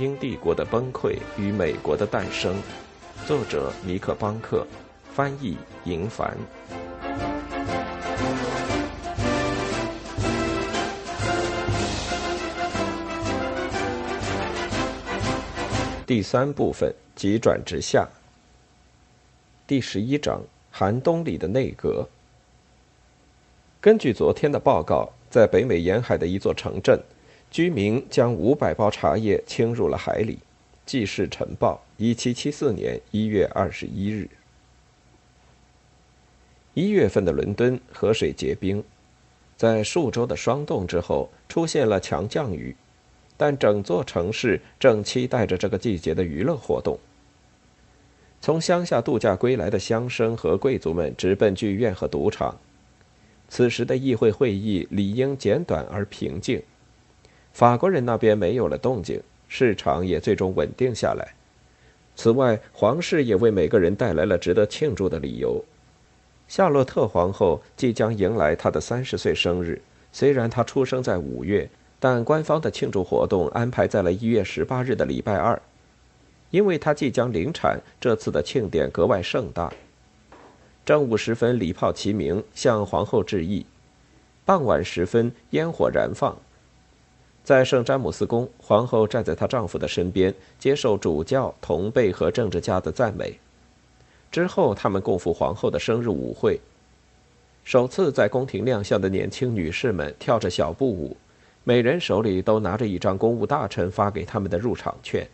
英帝国的崩溃与美国的诞生，作者尼克·邦克，翻译银凡。第三部分急转直下。第十一章：寒冬里的内阁。根据昨天的报告，在北美沿海的一座城镇，居民将五百包茶叶倾入了海里。《纪事晨报》，一七七四年一月二十一日。一月份的伦敦河水结冰，在数周的霜冻之后，出现了强降雨。但整座城市正期待着这个季节的娱乐活动。从乡下度假归来的乡绅和贵族们直奔剧院和赌场。此时的议会会议理应简短而平静。法国人那边没有了动静，市场也最终稳定下来。此外，皇室也为每个人带来了值得庆祝的理由。夏洛特皇后即将迎来她的三十岁生日，虽然她出生在五月。但官方的庆祝活动安排在了一月十八日的礼拜二，因为她即将临产，这次的庆典格外盛大。正午时分，礼炮齐鸣，向皇后致意；傍晚时分，烟火燃放。在圣詹姆斯宫，皇后站在她丈夫的身边，接受主教、同辈和政治家的赞美。之后，他们共赴皇后的生日舞会。首次在宫廷亮相的年轻女士们跳着小步舞。每人手里都拿着一张公务大臣发给他们的入场券。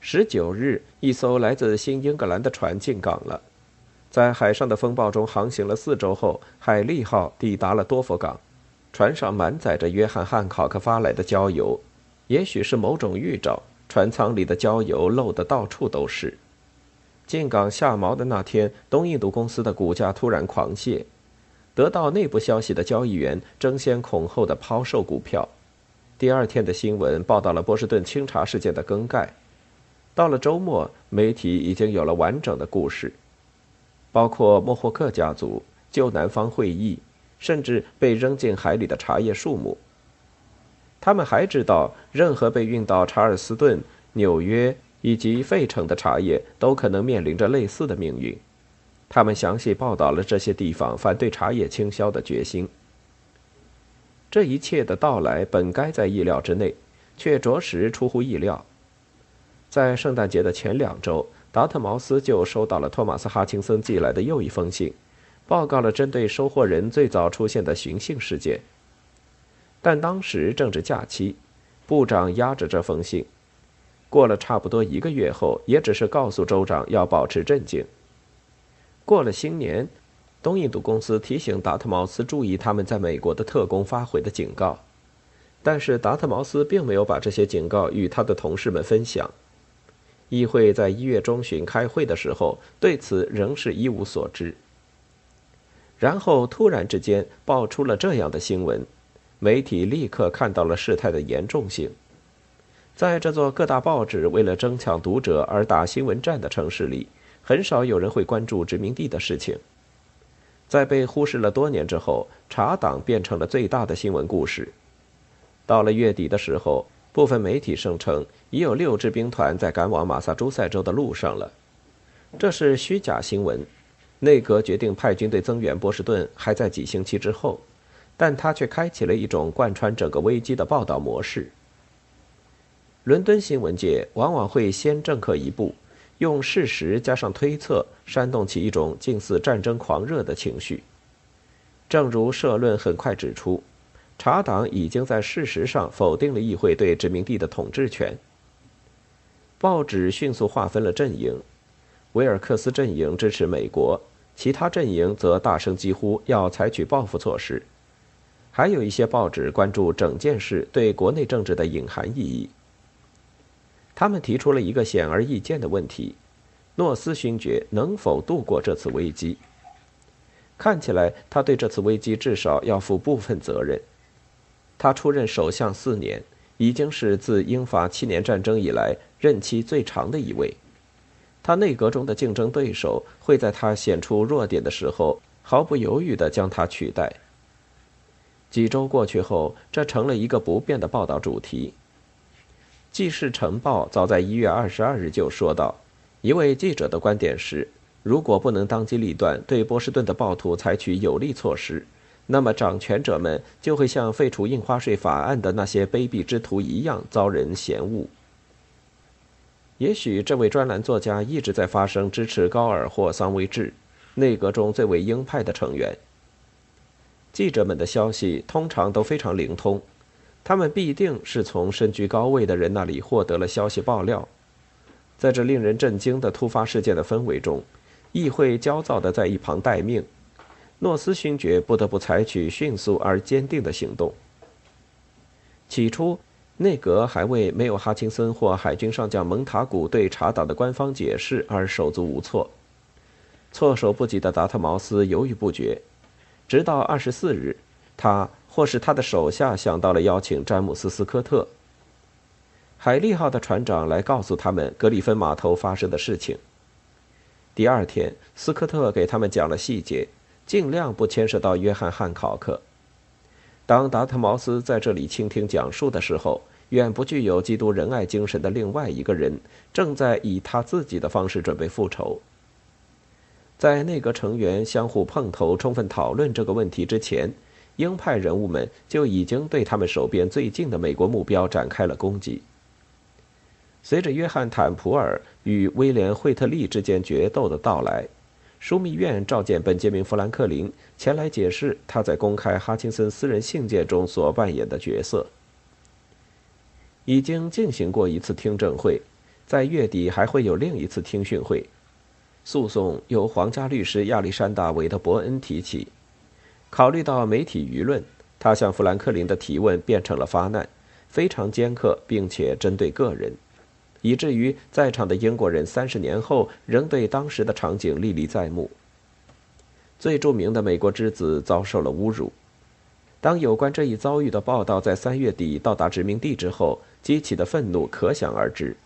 十九日，一艘来自新英格兰的船进港了，在海上的风暴中航行了四周后，海利号抵达了多佛港。船上满载着约翰·汉考克发来的焦油，也许是某种预兆，船舱里的焦油漏得到处都是。进港下锚的那天，东印度公司的股价突然狂泻。得到内部消息的交易员争先恐后的抛售股票。第二天的新闻报道了波士顿清查事件的更改。到了周末，媒体已经有了完整的故事，包括莫霍克家族、旧南方会议，甚至被扔进海里的茶叶数目。他们还知道，任何被运到查尔斯顿、纽约以及费城的茶叶都可能面临着类似的命运。他们详细报道了这些地方反对茶叶倾销的决心。这一切的到来本该在意料之内，却着实出乎意料。在圣诞节的前两周，达特茅斯就收到了托马斯·哈钦森寄来的又一封信，报告了针对收货人最早出现的寻衅事件。但当时正值假期，部长压着这封信，过了差不多一个月后，也只是告诉州长要保持镇静。过了新年，东印度公司提醒达特茅斯注意他们在美国的特工发回的警告，但是达特茅斯并没有把这些警告与他的同事们分享。议会在一月中旬开会的时候，对此仍是一无所知。然后突然之间爆出了这样的新闻，媒体立刻看到了事态的严重性。在这座各大报纸为了争抢读者而打新闻战的城市里。很少有人会关注殖民地的事情。在被忽视了多年之后，茶党变成了最大的新闻故事。到了月底的时候，部分媒体声称已有六支兵团在赶往马萨诸塞州的路上了。这是虚假新闻。内阁决定派军队增援波士顿还在几星期之后，但他却开启了一种贯穿整个危机的报道模式。伦敦新闻界往往会先政客一步。用事实加上推测，煽动起一种近似战争狂热的情绪。正如社论很快指出，查党已经在事实上否定了议会对殖民地的统治权。报纸迅速划分了阵营，维尔克斯阵营支持美国，其他阵营则大声疾呼要采取报复措施。还有一些报纸关注整件事对国内政治的隐含意义。他们提出了一个显而易见的问题：诺斯勋爵能否度过这次危机？看起来他对这次危机至少要负部分责任。他出任首相四年，已经是自英法七年战争以来任期最长的一位。他内阁中的竞争对手会在他显出弱点的时候毫不犹豫地将他取代。几周过去后，这成了一个不变的报道主题。记事晨报早在一月二十二日就说道：“一位记者的观点是，如果不能当机立断对波士顿的暴徒采取有力措施，那么掌权者们就会像废除印花税法案的那些卑鄙之徒一样遭人嫌恶。”也许这位专栏作家一直在发声支持高尔或桑维治，内阁中最为鹰派的成员。记者们的消息通常都非常灵通，他们必定是从身居高位的人那里获得了消息爆料。在这令人震惊的突发事件的氛围中，议会焦躁地在一旁待命，诺斯勋爵不得不采取迅速而坚定的行动。起初。内阁还为没有哈钦森或海军上将蒙塔古对查岛的官方解释而手足无措，措手不及的达特茅斯犹豫不决，直到二十四日，他或是他的手下想到了邀请詹姆斯·斯科特，海利号的船长来告诉他们格里芬码头发生的事情。第二天，斯科特给他们讲了细节，尽量不牵涉到约翰·汉考克。当达特茅斯在这里倾听讲述的时候，远不具有基督仁爱精神的另外一个人正在以他自己的方式准备复仇。在内阁成员相互碰头、充分讨论这个问题之前，鹰派人物们就已经对他们手边最近的美国目标展开了攻击。随着约翰·坦普尔与威廉·惠特利之间决斗的到来。枢密院召见本杰明·富兰克林前来解释他在公开哈钦森私人信件中所扮演的角色。已经进行过一次听证会，在月底还会有另一次听讯会。诉讼由皇家律师亚历山大·韦德伯恩提起。考虑到媒体舆论，他向富兰克林的提问变成了发难，非常尖刻，并且针对个人。以至于在场的英国人三十年后仍对当时的场景历历在目。最著名的美国之子遭受了侮辱。当有关这一遭遇的报道在三月底到达殖民地之后，激起的愤怒可想而知。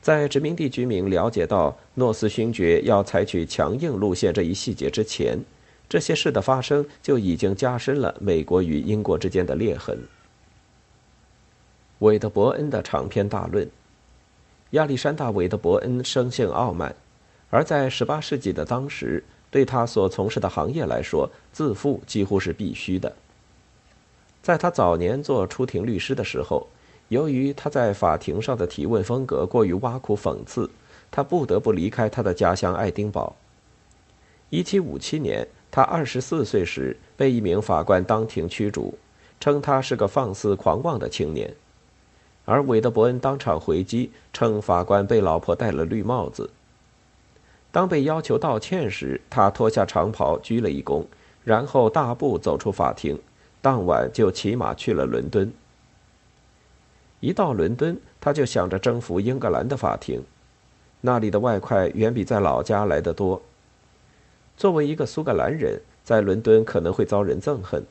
在殖民地居民了解到诺斯勋爵要采取强硬路线这一细节之前，这些事的发生就已经加深了美国与英国之间的裂痕。韦德伯恩的长篇大论。亚历山大·韦德伯恩生性傲慢，而在18世纪的当时，对他所从事的行业来说，自负几乎是必须的。在他早年做出庭律师的时候，由于他在法庭上的提问风格过于挖苦讽刺，他不得不离开他的家乡爱丁堡。1757年，他24岁时被一名法官当庭驱逐，称他是个放肆狂妄的青年。而韦德伯恩当场回击，称法官被老婆戴了绿帽子。当被要求道歉时，他脱下长袍鞠了一躬，然后大步走出法庭。当晚就骑马去了伦敦。一到伦敦，他就想着征服英格兰的法庭，那里的外快远比在老家来得多。作为一个苏格兰人，在伦敦可能会遭人憎恨，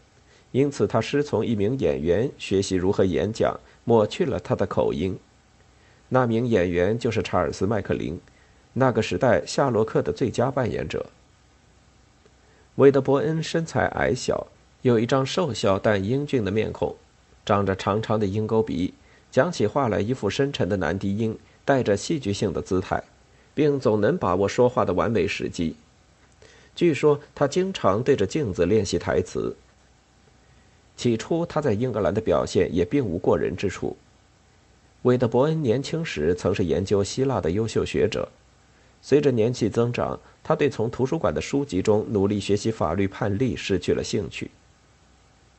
因此他师从一名演员学习如何演讲。抹去了他的口音。那名演员就是查尔斯·麦克林，那个时代夏洛克的最佳扮演者。韦德伯恩身材矮小，有一张瘦小但英俊的面孔，长着长长的鹰钩鼻，讲起话来一副深沉的男低音，带着戏剧性的姿态，并总能把握说话的完美时机。据说他经常对着镜子练习台词。起初，他在英格兰的表现也并无过人之处。韦德伯恩年轻时曾是研究希腊的优秀学者，随着年纪增长，他对从图书馆的书籍中努力学习法律判例失去了兴趣。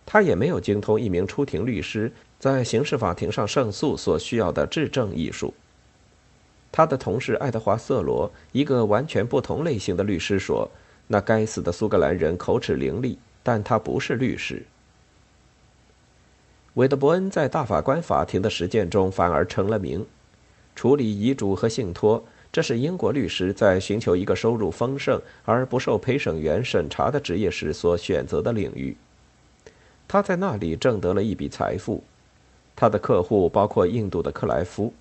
他也没有精通一名出庭律师在刑事法庭上胜诉所需要的质证艺术。他的同事爱德华·瑟罗，一个完全不同类型的律师说：“那该死的苏格兰人口齿伶俐，但他不是律师。”韦德伯恩在大法官法庭的实践中反而成了名，处理遗嘱和信托，这是英国律师在寻求一个收入丰盛而不受陪审员审查的职业时所选择的领域。他在那里挣得了一笔财富，他的客户包括印度的克莱夫。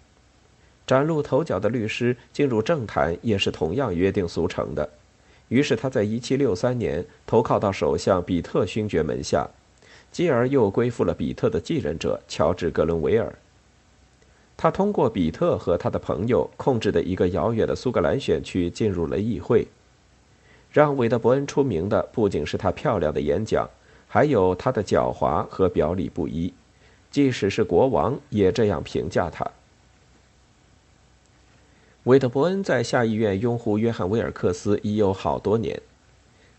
崭露头角的律师进入政坛也是同样约定俗成的，于是他在1763年投靠到首相比特勋爵门下。继而又归附了比特的继任者乔治·格伦维尔。他通过比特和他的朋友控制的一个遥远的苏格兰选区进入了议会。让韦德伯恩出名的不仅是他漂亮的演讲，还有他的狡猾和表里不一。即使是国王也这样评价他。韦德伯恩在下议院拥护约翰·威尔克斯已有好多年，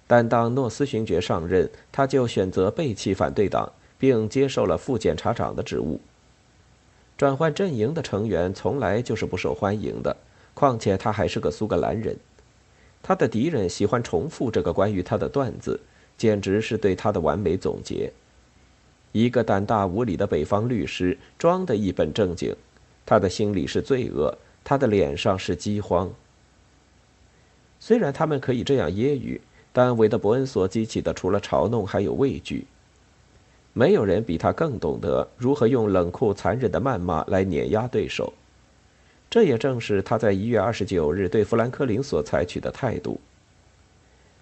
但当诺斯勋爵上任，他就选择背弃反对党，并接受了副检察长的职务。转换阵营的成员从来就是不受欢迎的，况且他还是个苏格兰人。他的敌人喜欢重复这个关于他的段子，简直是对他的完美总结。一个胆大无礼的北方律师，装得一本正经，他的心里是罪恶，他的脸上是饥荒。虽然他们可以这样揶揄，但韦德伯恩所激起的除了嘲弄，还有畏惧。没有人比他更懂得如何用冷酷残忍的谩骂来碾压对手。这也正是他在一月二十九日对富兰克林所采取的态度。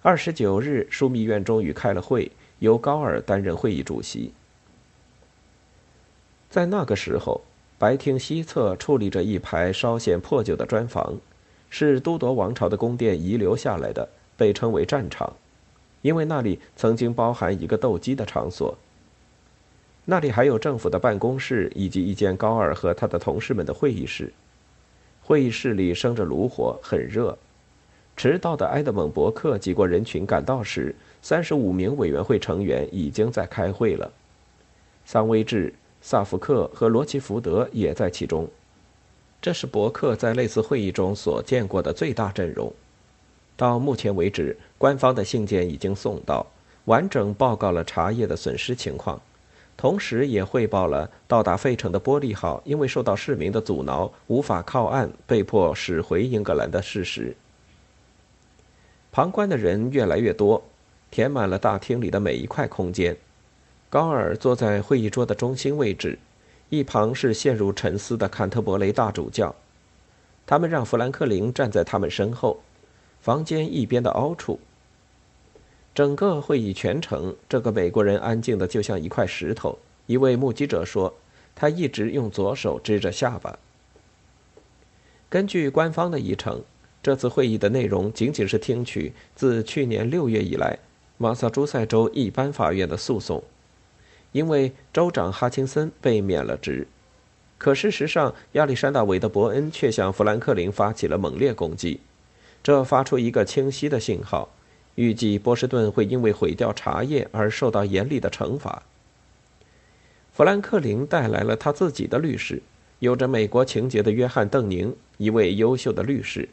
二十九日，枢密院终于开了会，由高尔担任会议主席。在那个时候，白厅西侧矗立着一排稍显破旧的砖房，是都铎王朝的宫殿遗留下来的，被称为战场，因为那里曾经包含一个斗鸡的场所。那里还有政府的办公室以及一间高尔和他的同事们的会议室。会议室里生着炉火，很热。迟到的埃德蒙·伯克挤过人群赶到时，三十五名委员会成员已经在开会了。桑威治、萨福克和罗奇福德也在其中。这是伯克在类似会议中所见过的最大阵容。到目前为止，官方的信件已经送到，完整报告了茶叶的损失情况。同时也汇报了到达费城的玻利号因为受到市民的阻挠无法靠岸，被迫驶回英格兰的事实。旁观的人越来越多，填满了大厅里的每一块空间。高尔坐在会议桌的中心位置，一旁是陷入沉思的坎特伯雷大主教。他们让富兰克林站在他们身后，房间一边的凹处。整个会议全程，这个美国人安静的就像一块石头。一位目击者说，他一直用左手支着下巴。根据官方的议程，这次会议的内容仅仅是听取自去年六月以来马萨诸塞州一般法院的诉讼，因为州长哈钦森被免了职。可事实上，亚历山大·韦德伯恩却向富兰克林发起了猛烈攻击，这发出一个清晰的信号。预计波士顿会因为毁掉茶叶而受到严厉的惩罚。富兰克林带来了他自己的律师，有着美国情节的约翰·邓宁，一位优秀的律师，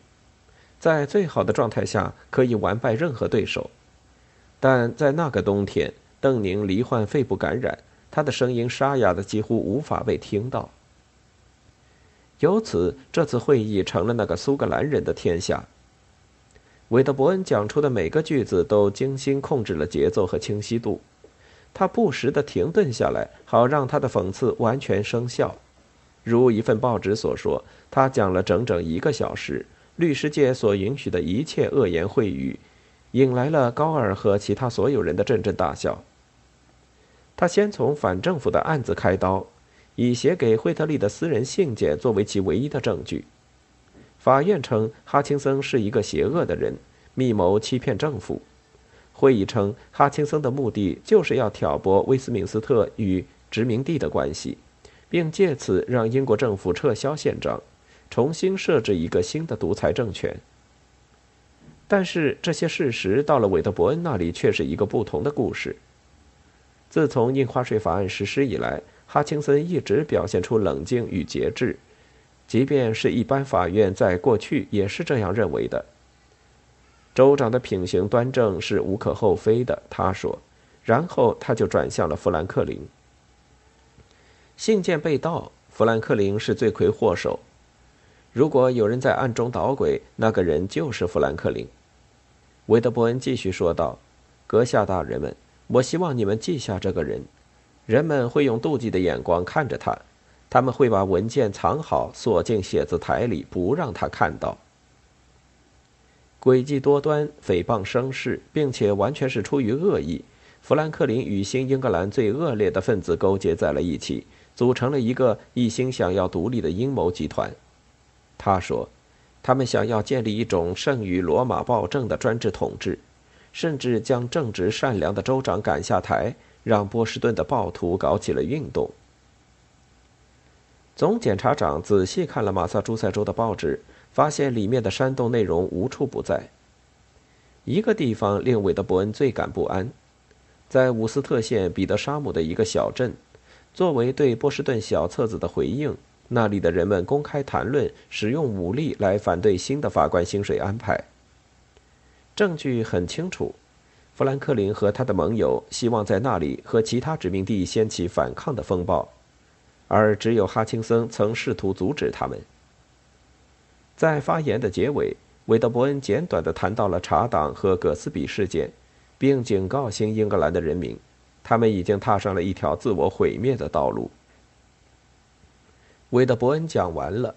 在最好的状态下可以完败任何对手。但在那个冬天，邓宁罹患肺部感染，他的声音沙哑的几乎无法被听到。由此，这次会议成了那个苏格兰人的天下。韦德伯恩讲出的每个句子都精心控制了节奏和清晰度，他不时地停顿下来，好让他的讽刺完全生效。如一份报纸所说，他讲了整整一个小时，律师界所允许的一切恶言秽语，引来了高尔和其他所有人的阵阵大笑。他先从反政府的案子开刀，以写给惠特利的私人信件作为其唯一的证据。法院称哈钦森是一个邪恶的人，密谋欺骗政府。会议称哈钦森的目的就是要挑拨威斯敏斯特与殖民地的关系，并借此让英国政府撤销宪章，重新设置一个新的独裁政权。但是这些事实到了韦德伯恩那里却是一个不同的故事。自从印花税法案实施以来，哈钦森一直表现出冷静与节制。即便是一般法院在过去也是这样认为的。州长的品行端正是无可厚非的，他说。然后他就转向了富兰克林。信件被盗，富兰克林是罪魁祸首。如果有人在暗中捣鬼，那个人就是富兰克林。韦德伯恩继续说道：“阁下大人们，我希望你们记下这个人。人们会用妒忌的眼光看着他。”他们会把文件藏好，锁进写字台里，不让他看到。诡计多端、诽谤声势，并且完全是出于恶意。富兰克林与新英格兰最恶劣的分子勾结在了一起，组成了一个一心想要独立的阴谋集团。他说，他们想要建立一种胜于罗马暴政的专制统治，甚至将正直善良的州长赶下台，让波士顿的暴徒搞起了运动。总检察长仔细看了马萨诸塞州的报纸，发现里面的煽动内容无处不在。一个地方令韦德伯恩最感不安。在伍斯特县彼得沙姆的一个小镇，作为对波士顿小册子的回应，那里的人们公开谈论使用武力来反对新的法官薪水安排。证据很清楚，富兰克林和他的盟友希望在那里和其他殖民地掀起反抗的风暴，而只有哈钦森曾试图阻止他们。在发言的结尾，韦德伯恩简短地谈到了查党和葛斯比事件。并警告新英格兰的人民，他们已经踏上了一条自我毁灭的道路。韦德伯恩讲完了，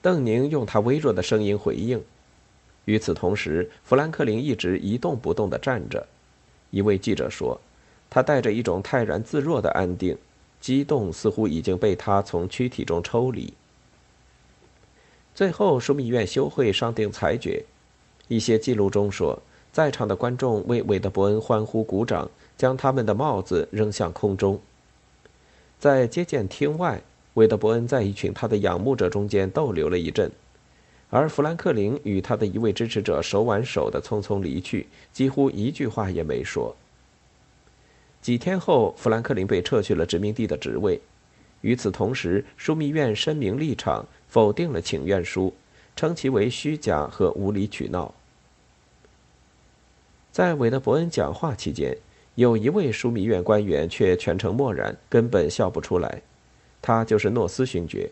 邓宁用他微弱的声音回应。与此同时，富兰克林一直一动不动地站着。一位记者说：“他带着一种泰然自若的安定，激动似乎已经被他从躯体中抽离。”最后，枢密院休会商定裁决。一些记录中说。在场的观众为韦德伯恩欢呼鼓掌，将他们的帽子扔向空中。在接见厅外，韦德伯恩在一群他的仰慕者中间逗留了一阵，而富兰克林与他的一位支持者手挽手的匆匆离去，几乎一句话也没说。几天后，富兰克林被撤去了殖民地的职位。与此同时，枢密院声明立场，否定了请愿书，称其为虚假和无理取闹。在韦德伯恩讲话期间，有一位枢密院官员却全程默然，根本笑不出来。他就是诺斯勋爵。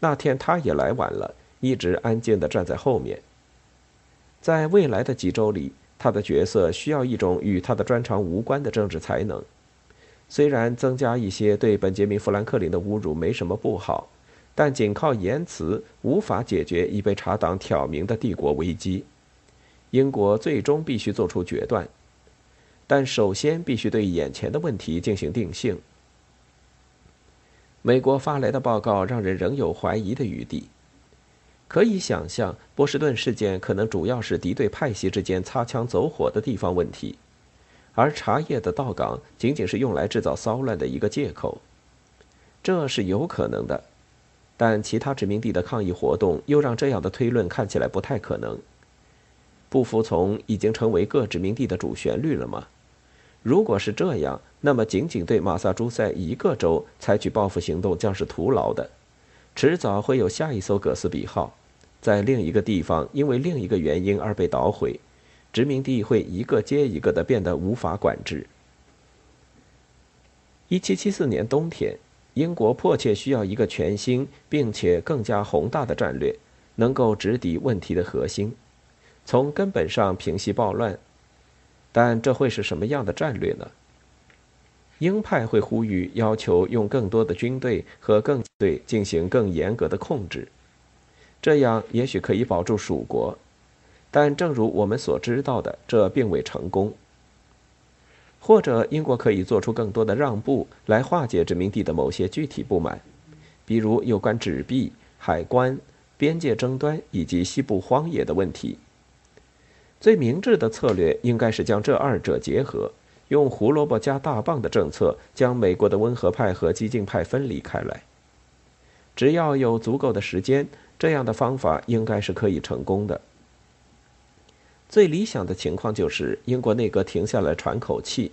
那天他也来晚了，一直安静地站在后面。在未来的几周里，他的角色需要一种与他的专长无关的政治才能。虽然增加一些对本杰明·富兰克林的侮辱没什么不好，但仅靠言辞无法解决已被查党挑明的帝国危机。英国最终必须做出决断，但首先必须对眼前的问题进行定性。美国发来的报告让人仍有怀疑的余地。可以想象，波士顿事件可能主要是敌对派系之间擦枪走火的地方问题，而茶叶的到港仅仅是用来制造骚乱的一个借口。这是有可能的，但其他殖民地的抗议活动又让这样的推论看起来不太可能。不服从已经成为各殖民地的主旋律了吗？如果是这样，那么仅仅对马萨诸塞一个州采取报复行动将是徒劳的。迟早会有下一艘葛斯比号，在另一个地方因为另一个原因而被捣毁，殖民地会一个接一个的变得无法管制。一七七四年冬天，英国迫切需要一个全新并且更加宏大的战略，能够直抵问题的核心。从根本上平息暴乱，但这会是什么样的战略呢？鹰派会呼吁要求用更多的军队和更对进行更严格的控制，这样也许可以保住蜀国，但正如我们所知道的，这并未成功。或者英国可以做出更多的让步来化解殖民地的某些具体不满，比如有关纸币、海关、边界争端以及西部荒野的问题。最明智的策略应该是将这二者结合，用胡萝卜加大棒的政策将美国的温和派和激进派分离开来。只要有足够的时间，这样的方法应该是可以成功的。最理想的情况就是英国内阁停下来喘口气，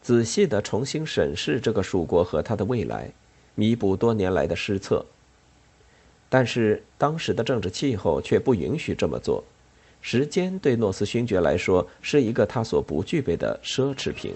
仔细的重新审视这个蜀国和它的未来，弥补多年来的失策。但是当时的政治气候却不允许这么做。时间对诺斯勋爵来说是一个他所不具备的奢侈品。